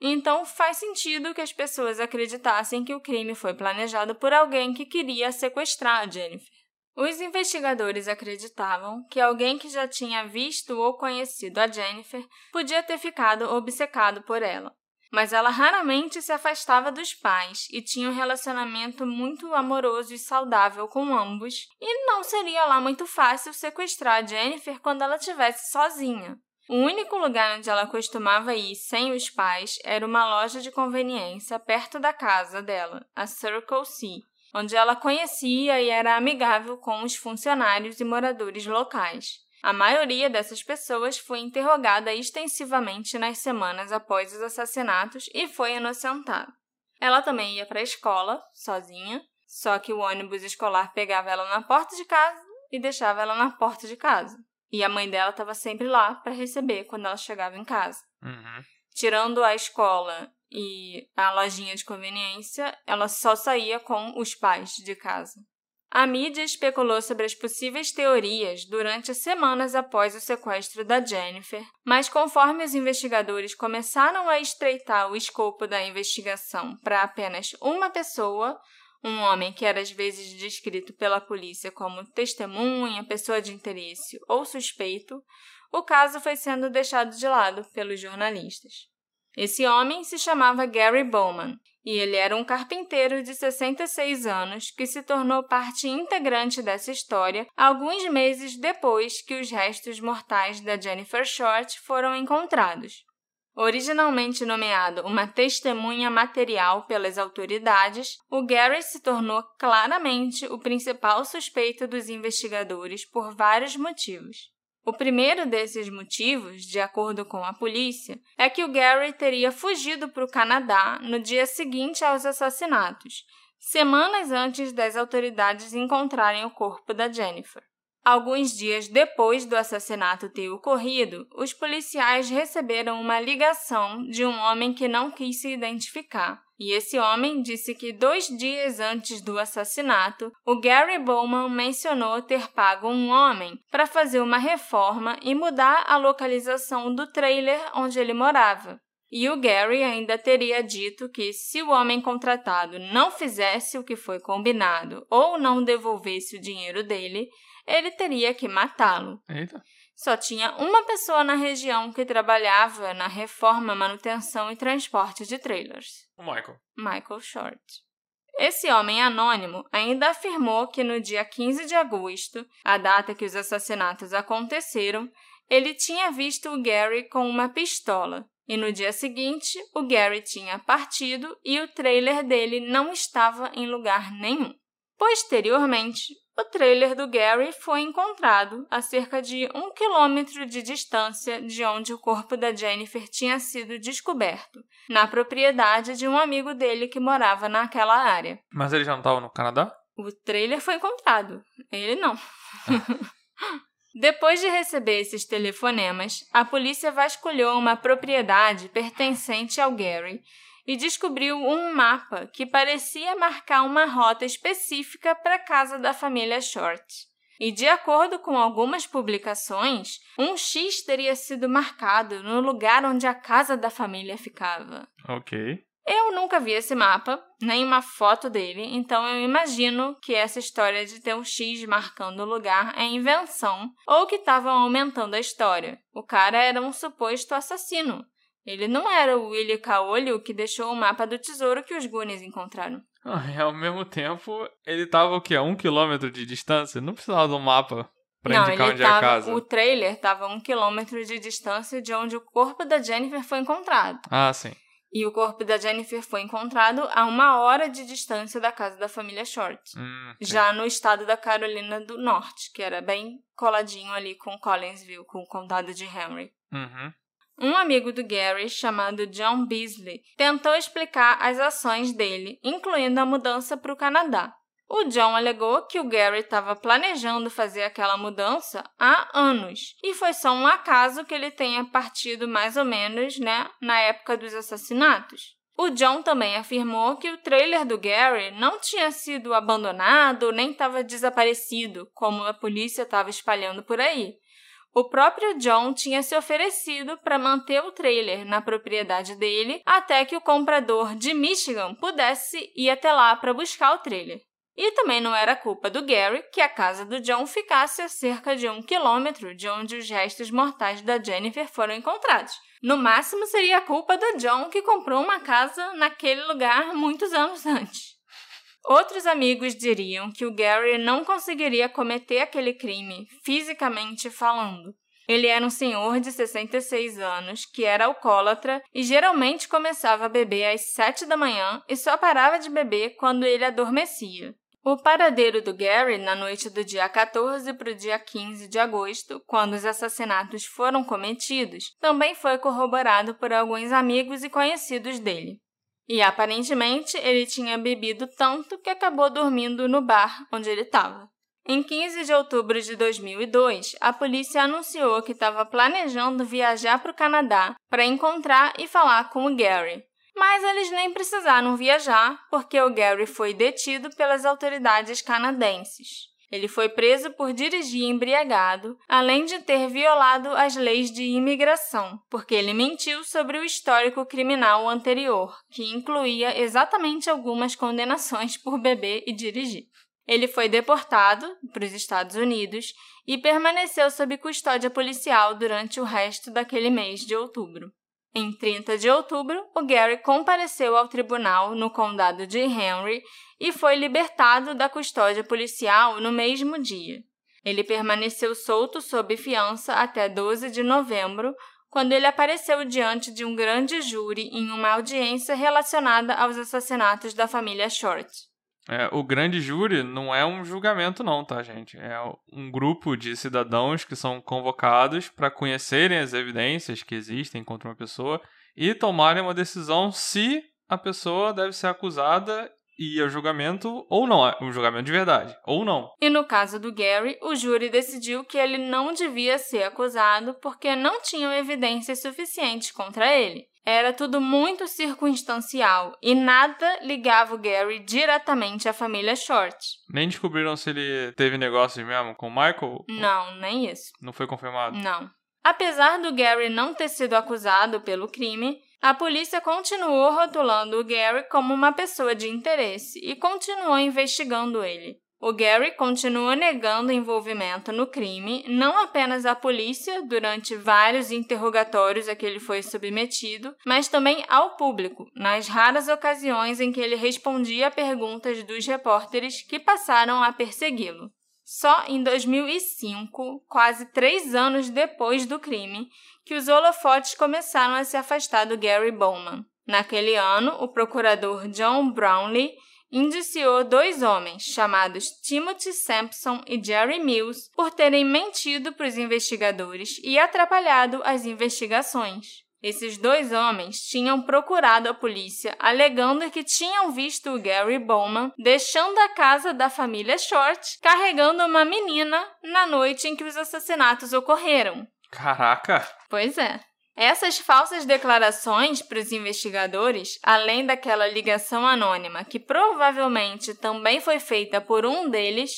Então faz sentido que as pessoas acreditassem que o crime foi planejado por alguém que queria sequestrar a Jennifer. Os investigadores acreditavam que alguém que já tinha visto ou conhecido a Jennifer podia ter ficado obcecado por ela. Mas ela raramente se afastava dos pais e tinha um relacionamento muito amoroso e saudável com ambos, e não seria lá muito fácil sequestrar a Jennifer quando ela estivesse sozinha. O único lugar onde ela costumava ir sem os pais era uma loja de conveniência perto da casa dela, a Circle C, onde ela conhecia e era amigável com os funcionários e moradores locais. A maioria dessas pessoas foi interrogada extensivamente nas semanas após os assassinatos e foi inocentada. Ela também ia para a escola, sozinha, só que o ônibus escolar pegava ela na porta de casa e deixava ela na porta de casa. E a mãe dela estava sempre lá para receber quando ela chegava em casa. Uhum. Tirando a escola e a lojinha de conveniência, ela só saía com os pais de casa. A mídia especulou sobre as possíveis teorias durante as semanas após o sequestro da Jennifer, mas conforme os investigadores começaram a estreitar o escopo da investigação para apenas uma pessoa, um homem que era às vezes descrito pela polícia como testemunha, pessoa de interesse ou suspeito, o caso foi sendo deixado de lado pelos jornalistas. Esse homem se chamava Gary Bowman e ele era um carpinteiro de 66 anos que se tornou parte integrante dessa história alguns meses depois que os restos mortais da Jennifer Short foram encontrados. Originalmente nomeado uma testemunha material pelas autoridades, o Gary se tornou claramente o principal suspeito dos investigadores por vários motivos. O primeiro desses motivos, de acordo com a polícia, é que o Gary teria fugido para o Canadá no dia seguinte aos assassinatos, semanas antes das autoridades encontrarem o corpo da Jennifer. Alguns dias depois do assassinato ter ocorrido, os policiais receberam uma ligação de um homem que não quis se identificar. E esse homem disse que dois dias antes do assassinato, o Gary Bowman mencionou ter pago um homem para fazer uma reforma e mudar a localização do trailer onde ele morava. E o Gary ainda teria dito que se o homem contratado não fizesse o que foi combinado ou não devolvesse o dinheiro dele, ele teria que matá-lo. Só tinha uma pessoa na região que trabalhava na reforma, manutenção e transporte de trailers: O Michael. Michael Short. Esse homem anônimo ainda afirmou que no dia 15 de agosto, a data que os assassinatos aconteceram, ele tinha visto o Gary com uma pistola E no dia seguinte, o Gary tinha partido e o trailer dele não estava em lugar nenhum. Posteriormente, o trailer do Gary foi encontrado a cerca de um quilômetro de distância de onde o corpo da Jennifer tinha sido descoberto, na propriedade de um amigo dele que morava naquela área. Mas ele já não estava no Canadá? O trailer foi encontrado, ele não. (laughs) Depois de receber esses telefonemas, a polícia vasculhou uma propriedade pertencente ao Gary e descobriu um mapa que parecia marcar uma rota específica para a casa da família Short. E de acordo com algumas publicações, um X teria sido marcado no lugar onde a casa da família ficava. Ok. Eu nunca vi esse mapa, nem uma foto dele, então eu imagino que essa história de ter um X marcando o lugar é invenção ou que estavam aumentando a história. O cara era um suposto assassino. Ele não era o Willy Caolho que deixou o mapa do tesouro que os Goonies encontraram. Ah, (laughs) e ao mesmo tempo, ele tava o quê? A um quilômetro de distância? Não precisava um mapa pra não, indicar onde é a tava, casa. o trailer estava a um quilômetro de distância de onde o corpo da Jennifer foi encontrado. Ah, sim. E o corpo da Jennifer foi encontrado a uma hora de distância da casa da família Short. Hum. Já no estado da Carolina do Norte, que era bem coladinho ali com Collinsville, com o condado de Henry. Uhum. Um amigo do Gary, chamado John Beasley, tentou explicar as ações dele, incluindo a mudança para o Canadá. O John alegou que o Gary estava planejando fazer aquela mudança há anos e foi só um acaso que ele tenha partido mais ou menos, né, na época dos assassinatos. O John também afirmou que o trailer do Gary não tinha sido abandonado nem estava desaparecido, como a polícia estava espalhando por aí. O próprio John tinha se oferecido para manter o trailer na propriedade dele até que o comprador de Michigan pudesse ir até lá para buscar o trailer. E também não era culpa do Gary que a casa do John ficasse a cerca de um quilômetro de onde os restos mortais da Jennifer foram encontrados. No máximo seria a culpa do John que comprou uma casa naquele lugar muitos anos antes. Outros amigos diriam que o Gary não conseguiria cometer aquele crime, fisicamente falando. Ele era um senhor de 66 anos que era alcoólatra e geralmente começava a beber às 7 da manhã e só parava de beber quando ele adormecia. O paradeiro do Gary na noite do dia 14 para o dia 15 de agosto, quando os assassinatos foram cometidos, também foi corroborado por alguns amigos e conhecidos dele. E aparentemente ele tinha bebido tanto que acabou dormindo no bar onde ele estava. Em 15 de outubro de 2002, a polícia anunciou que estava planejando viajar para o Canadá para encontrar e falar com o Gary. Mas eles nem precisaram viajar, porque o Gary foi detido pelas autoridades canadenses. Ele foi preso por dirigir embriagado, além de ter violado as leis de imigração, porque ele mentiu sobre o histórico criminal anterior, que incluía exatamente algumas condenações por beber e dirigir. Ele foi deportado para os Estados Unidos e permaneceu sob custódia policial durante o resto daquele mês de outubro. Em 30 de outubro, o Gary compareceu ao tribunal no condado de Henry e foi libertado da custódia policial no mesmo dia. Ele permaneceu solto sob fiança até 12 de novembro, quando ele apareceu diante de um grande júri em uma audiência relacionada aos assassinatos da família Short. É, o grande júri não é um julgamento, não, tá, gente? É um grupo de cidadãos que são convocados para conhecerem as evidências que existem contra uma pessoa e tomarem uma decisão se a pessoa deve ser acusada e ao julgamento ou não, é um julgamento de verdade, ou não. E no caso do Gary, o júri decidiu que ele não devia ser acusado porque não tinham evidências suficientes contra ele. Era tudo muito circunstancial e nada ligava o Gary diretamente à família Short. Nem descobriram se ele teve negócios mesmo com o Michael? Não, nem isso. Não foi confirmado? Não. Apesar do Gary não ter sido acusado pelo crime, a polícia continuou rotulando o Gary como uma pessoa de interesse e continuou investigando ele. O Gary continua negando envolvimento no crime, não apenas à polícia durante vários interrogatórios a que ele foi submetido, mas também ao público, nas raras ocasiões em que ele respondia a perguntas dos repórteres que passaram a persegui-lo. Só em 2005, quase três anos depois do crime, que os holofotes começaram a se afastar do Gary Bowman. Naquele ano, o procurador John Brownlee indiciou dois homens, chamados Timothy Sampson e Jerry Mills, por terem mentido para os investigadores e atrapalhado as investigações. Esses dois homens tinham procurado a polícia alegando que tinham visto o Gary Bowman deixando a casa da família Short carregando uma menina na noite em que os assassinatos ocorreram. Caraca! Pois é. Essas falsas declarações para os investigadores, além daquela ligação anônima que provavelmente também foi feita por um deles,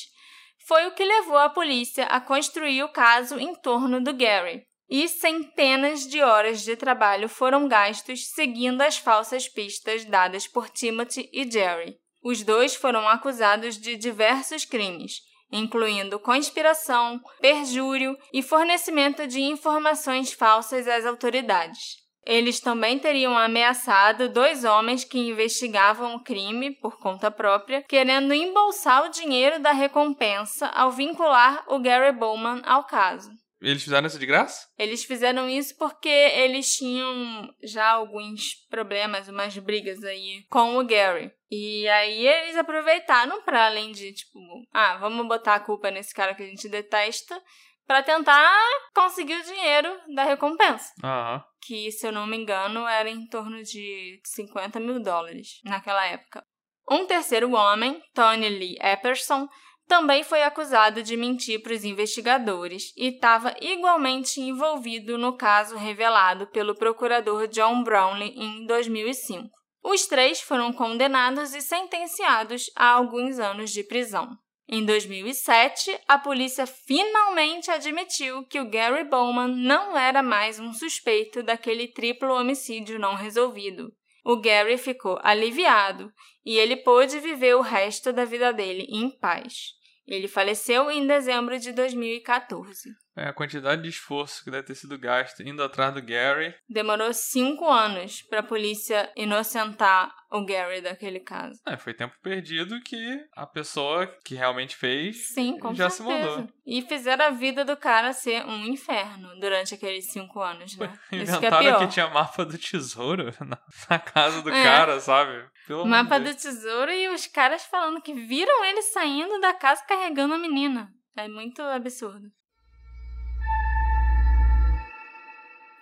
foi o que levou a polícia a construir o caso em torno do Gary. E centenas de horas de trabalho foram gastos seguindo as falsas pistas dadas por Timothy e Jerry. Os dois foram acusados de diversos crimes, incluindo conspiração, perjúrio e fornecimento de informações falsas às autoridades. Eles também teriam ameaçado dois homens que investigavam o crime por conta própria, querendo embolsar o dinheiro da recompensa ao vincular o Gary Bowman ao caso. Eles fizeram isso de graça? Eles fizeram isso porque eles tinham já alguns problemas, umas brigas aí com o Gary. E aí eles aproveitaram para além de, tipo, ah, vamos botar a culpa nesse cara que a gente detesta, para tentar conseguir o dinheiro da recompensa. Aham. Que, se eu não me engano, era em torno de 50 mil dólares naquela época. Um terceiro homem, Tony Lee Epperson, também foi acusado de mentir para os investigadores e estava igualmente envolvido no caso revelado pelo procurador John Brownlee em 2005. Os três foram condenados e sentenciados a alguns anos de prisão. Em 2007, a polícia finalmente admitiu que o Gary Bowman não era mais um suspeito daquele triplo homicídio não resolvido. O Gary ficou aliviado e ele pôde viver o resto da vida dele em paz. Ele faleceu em dezembro de 2014. É, a quantidade de esforço que deve ter sido gasto indo atrás do Gary. Demorou cinco anos para a polícia inocentar o Gary daquele caso. É, foi tempo perdido que a pessoa que realmente fez Sim, com já certeza. se mandou. E fizeram a vida do cara ser um inferno durante aqueles cinco anos, né? (laughs) Isso que é Inventaram que tinha mapa do tesouro (laughs) na, na casa do É. cara, sabe? Pelo Mapa do tesouro e os caras falando que viram ele saindo da casa carregando a menina. É muito absurdo.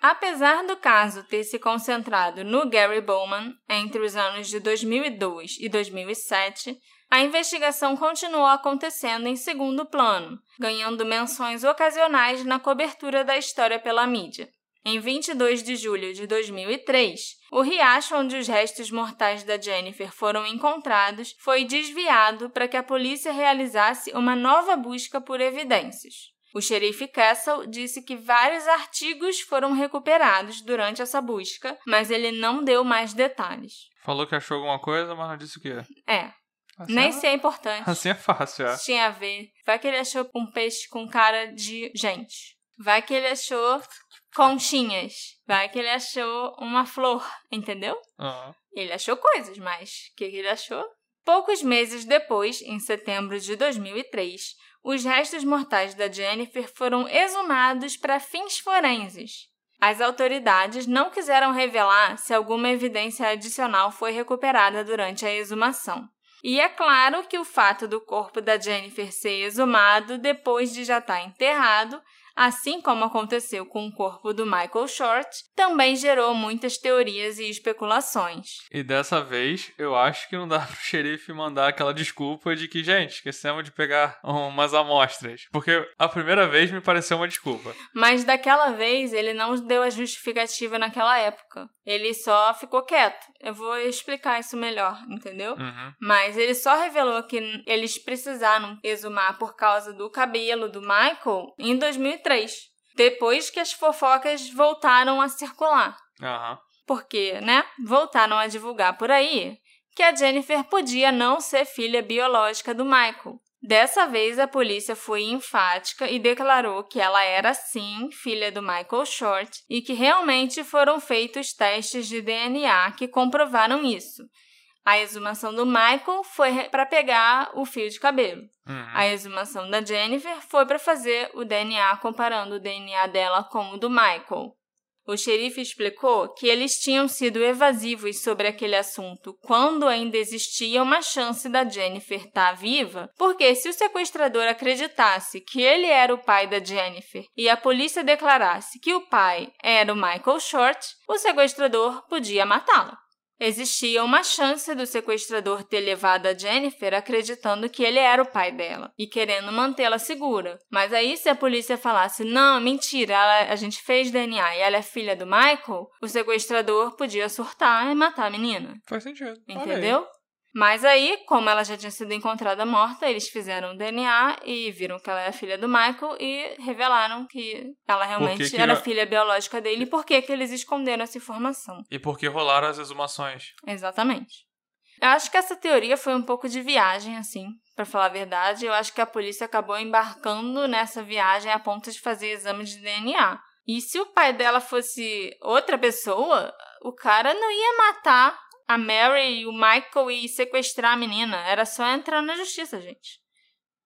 Apesar do caso ter se concentrado no Gary Bowman entre os anos de 2002 e 2007, a investigação continuou acontecendo em segundo plano, ganhando menções ocasionais na cobertura da história pela mídia. Em 22 de julho de 2003, o riacho onde os restos mortais da Jennifer foram encontrados foi desviado para que a polícia realizasse uma nova busca por evidências. O xerife Castle disse que vários artigos foram recuperados durante essa busca, mas ele não deu mais detalhes. Falou que achou alguma coisa, mas não disse o que. É, Assim nem é, se é importante. Assim é fácil, é. Tinha a ver. Vai que ele achou um peixe com cara de gente. Vai que ele achou conchinhas. Vai que ele achou uma flor, entendeu? Aham. Ele achou coisas, mas o que que ele achou? Poucos meses depois, em setembro de 2003, os restos mortais da Jennifer foram exumados para fins forenses. As autoridades não quiseram revelar se alguma evidência adicional foi recuperada durante a exumação. E é claro que o fato do corpo da Jennifer ser exumado depois de já estar enterrado, assim como aconteceu com o corpo do Michael Short, também gerou muitas teorias e especulações. E dessa vez, eu acho que não dá (laughs) pro xerife mandar aquela desculpa de que, gente, esquecemos de pegar umas amostras. Porque a primeira vez me pareceu uma desculpa. Mas daquela vez ele não deu a justificativa naquela época. Ele só ficou quieto. Eu vou explicar isso melhor, entendeu? Uhum. Mas ele só revelou que eles precisaram exumar por causa do cabelo do Michael em 2003, depois que as fofocas voltaram a circular. Aham. Porque, né, voltaram a divulgar por aí que a Jennifer podia não ser filha biológica do Michael. Dessa vez, a polícia foi enfática e declarou que ela era sim filha do Michael Short e que realmente foram feitos testes de DNA que comprovaram isso. A exumação do Michael foi para pegar o fio de cabelo. Uhum. A exumação da Jennifer foi para fazer o DNA comparando o DNA dela com o do Michael. O xerife explicou que eles tinham sido evasivos sobre aquele assunto quando ainda existia uma chance da Jennifer estar tá viva, porque se o sequestrador acreditasse que ele era o pai da Jennifer e a polícia declarasse que o pai era o Michael Short, o sequestrador podia matá-la. Existia uma chance do sequestrador ter levado a Jennifer acreditando que ele era o pai dela e querendo mantê-la segura. Mas aí, se a polícia falasse, não, mentira, ela, a gente fez DNA e ela é filha do Michael, o sequestrador podia surtar e matar a menina. Faz sentido. Entendeu? Mas aí, como ela já tinha sido encontrada morta, eles fizeram o DNA e viram que ela é filha do Michael e revelaram que ela realmente que que era ela- filha biológica dele e por que que eles esconderam essa informação. E por que rolaram as exumações? Exatamente. Eu acho que essa teoria foi um pouco de viagem, assim, pra falar a verdade. Eu acho que a polícia acabou embarcando nessa viagem a ponto de fazer exame de DNA. E se o pai dela fosse outra pessoa, o cara não ia matar a Mary e o Michael e sequestrar a menina. Era só entrar na justiça, gente.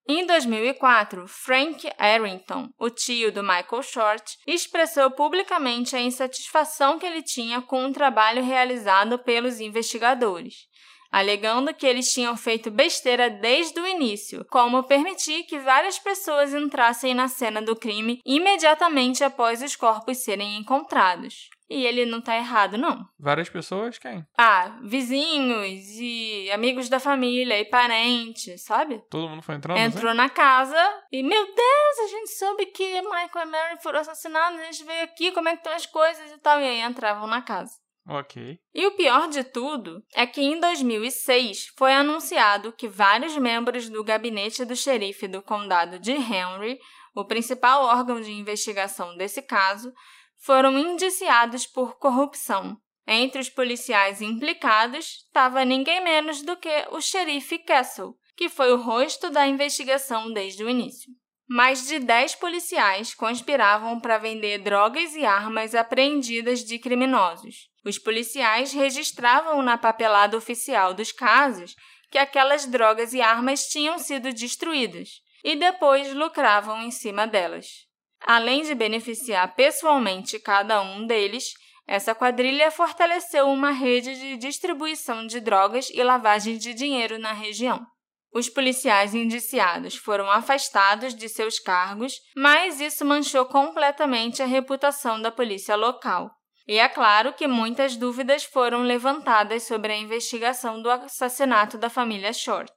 Em 2004, Frank Arrington, o tio do Michael Short, expressou publicamente a insatisfação que ele tinha com o trabalho realizado pelos investigadores, alegando que eles tinham feito besteira desde o início, como permitir que várias pessoas entrassem na cena do crime imediatamente após os corpos serem encontrados. E ele não tá errado, não. Várias pessoas, quem? Ah, vizinhos e amigos da família e parentes, sabe? Todo mundo foi entrando? Entrou na casa e, meu Deus, a gente soube que Michael e Mary foram assassinados, a gente veio aqui, como é que estão as coisas e tal. E aí entravam na casa. Ok. E o pior de tudo é que em 2006 foi anunciado que vários membros do gabinete do xerife do condado de Henry, o principal órgão de investigação desse caso, foram indiciados por corrupção. Entre os policiais implicados estava ninguém menos do que o xerife Castle, que foi o rosto da investigação desde o início. Mais de 10 policiais conspiravam para vender drogas e armas apreendidas de criminosos. Os policiais registravam na papelada oficial dos casos que aquelas drogas e armas tinham sido destruídas e depois lucravam em cima delas. Além de beneficiar pessoalmente cada um deles, essa quadrilha fortaleceu uma rede de distribuição de drogas e lavagem de dinheiro na região. Os policiais indiciados foram afastados de seus cargos, mas isso manchou completamente a reputação da polícia local. E é claro que muitas dúvidas foram levantadas sobre a investigação do assassinato da família Short.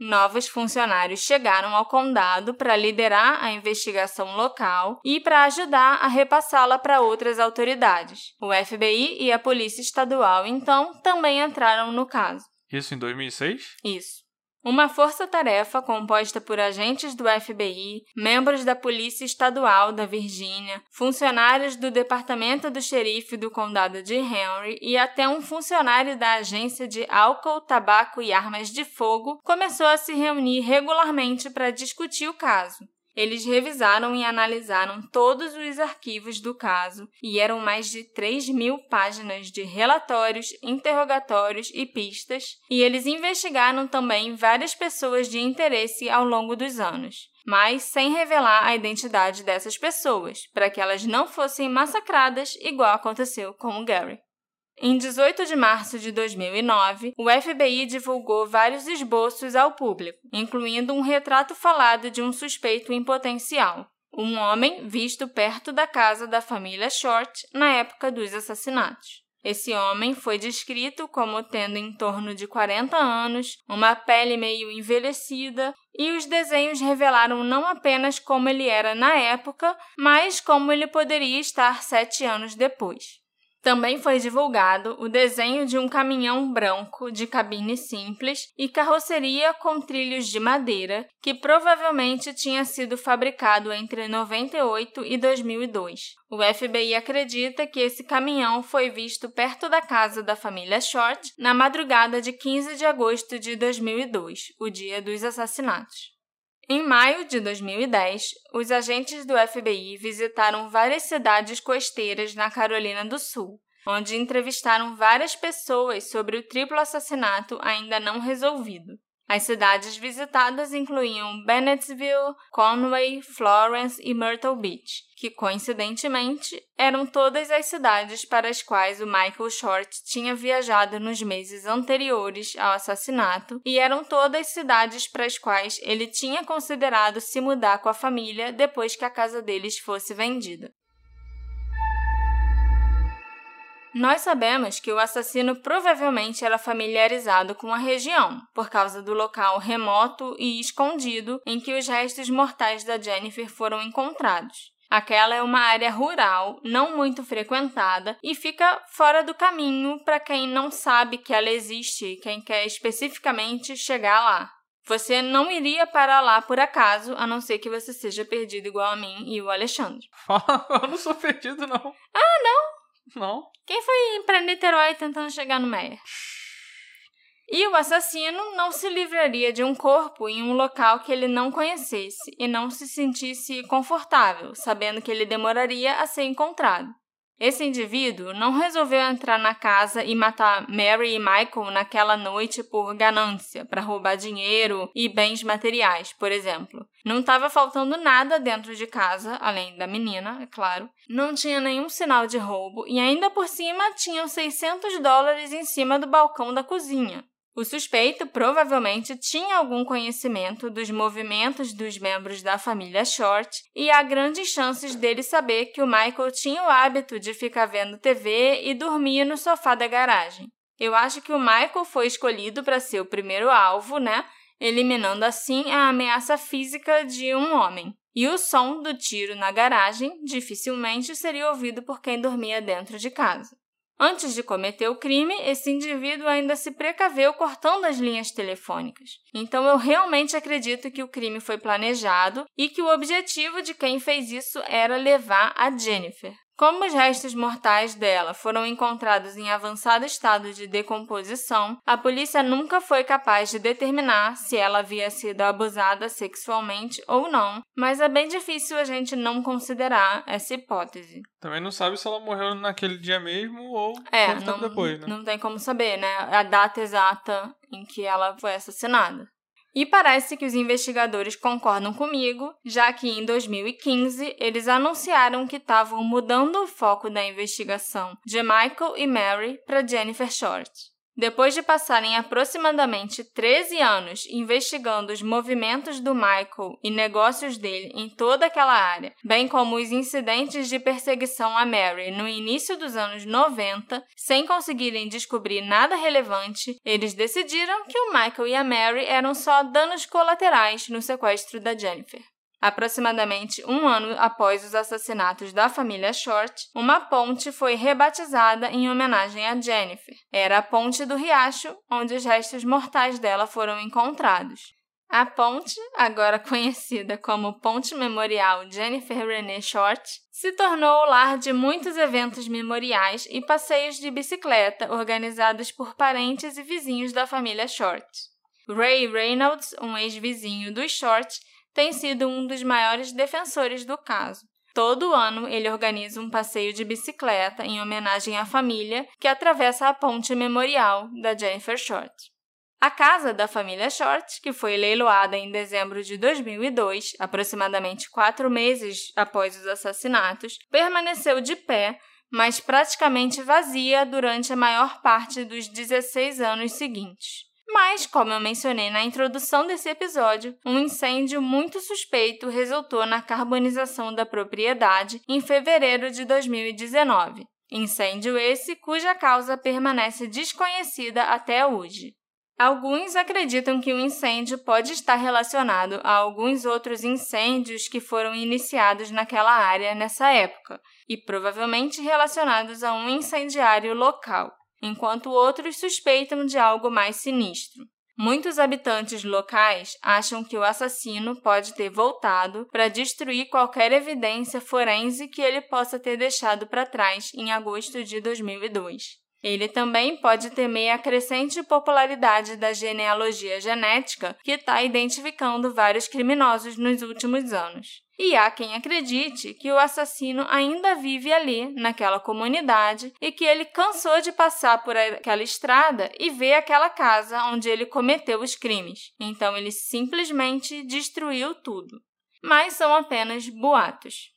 Novos funcionários chegaram ao condado para liderar a investigação local e para ajudar a repassá-la para outras autoridades. O FBI e a Polícia Estadual, então, também entraram no caso. Isso em 2006? Isso. Uma força-tarefa composta por agentes do FBI, membros da Polícia Estadual da Virgínia, funcionários do Departamento do Xerife do Condado de Henry e até um funcionário da Agência de Álcool, Tabaco e Armas de Fogo começou a se reunir regularmente para discutir o caso. Eles revisaram e analisaram todos os arquivos do caso e eram mais de 3 mil páginas de relatórios, interrogatórios e pistas, e eles investigaram também várias pessoas de interesse ao longo dos anos, mas sem revelar a identidade dessas pessoas, para que elas não fossem massacradas igual aconteceu com o Gary. Em 18 de março de 2009, o FBI divulgou vários esboços ao público, incluindo um retrato falado de um suspeito em potencial, um homem visto perto da casa da família Short na época dos assassinatos. Esse homem foi descrito como tendo em torno de 40 anos, uma pele meio envelhecida, e os desenhos revelaram não apenas como ele era na época, mas como ele poderia estar sete anos depois. Também foi divulgado o desenho de um caminhão branco de cabine simples e carroceria com trilhos de madeira, que provavelmente tinha sido fabricado entre 98 e 2002. O FBI acredita que esse caminhão foi visto perto da casa da família Short na madrugada de 15 de agosto de 2002, o dia dos assassinatos. Em maio de 2010, os agentes do FBI visitaram várias cidades costeiras na Carolina do Sul, onde entrevistaram várias pessoas sobre o triplo assassinato ainda não resolvido. As cidades visitadas incluíam Bennettsville, Conway, Florence e Myrtle Beach, que coincidentemente eram todas as cidades para as quais o Michael Short tinha viajado nos meses anteriores ao assassinato e eram todas cidades para as quais ele tinha considerado se mudar com a família depois que a casa deles fosse vendida. Nós sabemos que o assassino provavelmente era familiarizado com a região, por causa do local remoto e escondido em que os restos mortais da Jennifer foram encontrados. Aquela é uma área rural, não muito frequentada e fica fora do caminho para quem não sabe que ela existe e quem quer especificamente chegar lá. Você não iria para lá por acaso, a não ser que você seja perdido igual a mim e o Alexandre. (laughs) Eu não sou perdido, não. Ah, não? Não. Quem foi para Niterói tentando chegar no Meia? E o assassino não se livraria de um corpo em um local que ele não conhecesse e não se sentisse confortável, sabendo que ele demoraria a ser encontrado. Esse indivíduo não resolveu entrar na casa e matar Mary e Michael naquela noite por ganância, para roubar dinheiro e bens materiais, por exemplo. Não estava faltando nada dentro de casa, além da menina, é claro. Não tinha nenhum sinal de roubo e ainda por cima tinham 600 dólares em cima do balcão da cozinha. O suspeito provavelmente tinha algum conhecimento dos movimentos dos membros da família Short e há grandes chances dele saber que o Michael tinha o hábito de ficar vendo TV e dormir no sofá da garagem. Eu acho que o Michael foi escolhido para ser o primeiro alvo, né? Eliminando assim a ameaça física de um homem. E o som do tiro na garagem dificilmente seria ouvido por quem dormia dentro de casa. Antes de cometer o crime, esse indivíduo ainda se precaveu cortando as linhas telefônicas. Então eu realmente acredito que o crime foi planejado e que o objetivo de quem fez isso era levar a Jennifer. Como os restos mortais dela foram encontrados em avançado estado de decomposição, a polícia nunca foi capaz de determinar se ela havia sido abusada sexualmente ou não, mas é bem difícil a gente não considerar essa hipótese. Também não sabe se ela morreu naquele dia mesmo ou é, não, depois, né? Não tem como saber, né? A data exata em que ela foi assassinada. E parece que os investigadores concordam comigo, já que em 2015 eles anunciaram que estavam mudando o foco da investigação de Michael e Mary para Jennifer Short. Depois de passarem aproximadamente 13 anos investigando os movimentos do Michael e negócios dele em toda aquela área, bem como os incidentes de perseguição a Mary no início dos anos 90, sem conseguirem descobrir nada relevante, eles decidiram que o Michael e a Mary eram só danos colaterais no sequestro da Jennifer. Aproximadamente um ano após os assassinatos da família Short, uma ponte foi rebatizada em homenagem a Jennifer. Era a Ponte do Riacho, onde os restos mortais dela foram encontrados. A ponte, agora (laughs) conhecida como Ponte Memorial Jennifer Renee Short, se tornou o lar de muitos eventos memoriais e passeios de bicicleta organizados por parentes e vizinhos da família Short. Ray Reynolds, um ex-vizinho dos Short, tem sido um dos maiores defensores do caso. Todo ano ele organiza um passeio de bicicleta em homenagem à família que atravessa a ponte memorial da Jennifer Short. A casa da família Short, que foi leiloada em dezembro de 2002, aproximadamente quatro meses após os assassinatos, permaneceu de pé, mas praticamente vazia durante a maior parte dos 16 anos seguintes. Mas, como eu mencionei na introdução desse episódio, um incêndio muito suspeito resultou na carbonização da propriedade em fevereiro de 2019. Incêndio esse cuja causa permanece desconhecida até hoje. Alguns acreditam que o incêndio pode estar relacionado a alguns outros incêndios que foram iniciados naquela área nessa época, e provavelmente relacionados a um incendiário local enquanto outros suspeitam de algo mais sinistro. Muitos habitantes locais acham que o assassino pode ter voltado para destruir qualquer evidência forense que ele possa ter deixado para trás em agosto de 2002. Ele também pode temer a crescente popularidade da genealogia genética, que está identificando vários criminosos nos últimos anos. E há quem acredite que o assassino ainda vive ali, naquela comunidade, e que ele cansou de passar por aquela estrada e ver aquela casa onde ele cometeu os crimes. Então ele simplesmente destruiu tudo. Mas são apenas boatos.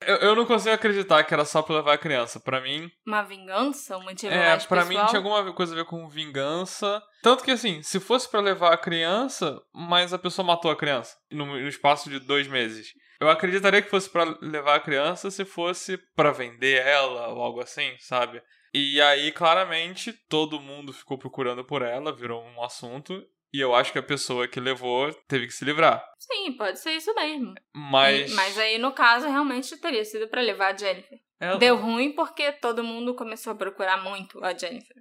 Eu, eu não consigo acreditar que era só pra levar a criança. Pra mim. Uma vingança? Um motivo É, pra mim tinha alguma coisa a ver com vingança. Tanto que, assim, se fosse pra levar a criança, mas a pessoa matou a criança no, no espaço de dois meses. Eu acreditaria que fosse pra levar a criança se fosse pra vender ela ou algo assim, sabe? E aí, claramente, todo mundo ficou procurando por ela, virou um assunto. E eu acho que a pessoa que levou teve que se livrar. Sim, pode ser isso mesmo. Mas. E- mas aí, no caso, realmente teria sido pra levar a Jennifer. ela- Deu ruim porque todo mundo começou a procurar muito a Jennifer.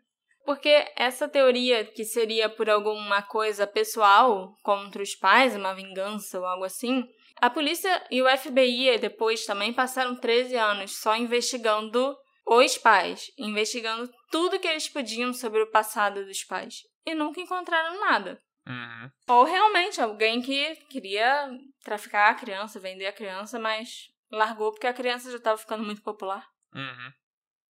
Porque essa teoria que seria por alguma coisa pessoal contra os pais, uma vingança ou algo assim, a polícia e o FBI depois também passaram 13 anos só investigando os pais, investigando tudo que eles podiam sobre o passado dos pais e nunca encontraram nada. Uhum. Ou realmente alguém que queria traficar a criança, vender a criança, mas largou porque a criança já estava ficando muito popular. Uhum.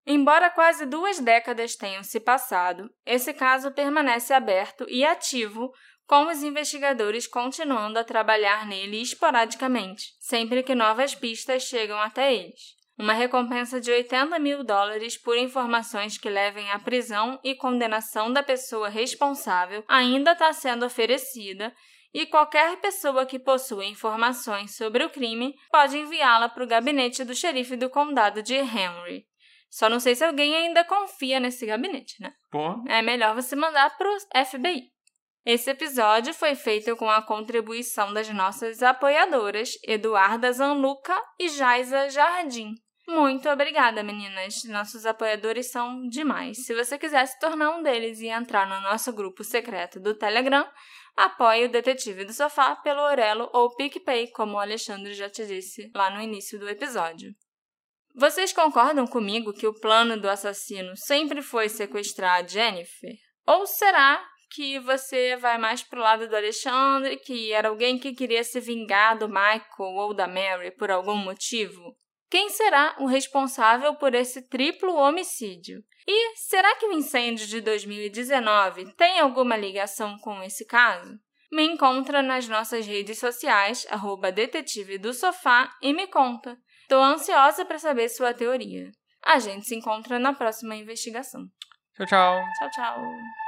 Embora quase duas décadas tenham se passado, esse caso permanece aberto e ativo, com os investigadores continuando a trabalhar nele esporadicamente, sempre que novas pistas chegam até eles. Uma recompensa de 80 mil dólares por informações que levem à prisão e condenação da pessoa responsável ainda está sendo oferecida, e qualquer pessoa que possua informações sobre o crime pode enviá-la para o gabinete do xerife do condado de Henry. Só não sei se alguém ainda confia nesse gabinete, né? Pô, É melhor você mandar pro FBI. Esse episódio foi feito com a contribuição das nossas apoiadoras Eduarda Zanluca e Jaisa Jardim. Muito obrigada, meninas. Nossos apoiadores são demais. Se você quiser se tornar um deles e entrar no nosso grupo secreto do Telegram, apoie o Detetive do Sofá pelo Orelo ou PicPay, como o Alexandre já te disse lá no início do episódio. Vocês concordam comigo que o plano do assassino sempre foi sequestrar a Jennifer? Ou será que você vai mais pro lado do Alexandre, que era alguém que queria se vingar do Michael ou da Mary por algum motivo? Quem será o responsável por esse triplo homicídio? E será que o incêndio de 2019 tem alguma ligação com esse caso? Me encontra nas nossas redes sociais, arroba detetive do sofá, e me conta. Tô ansiosa para saber sua teoria. A gente se encontra na próxima investigação. tchau, tchau. Tchau, tchau.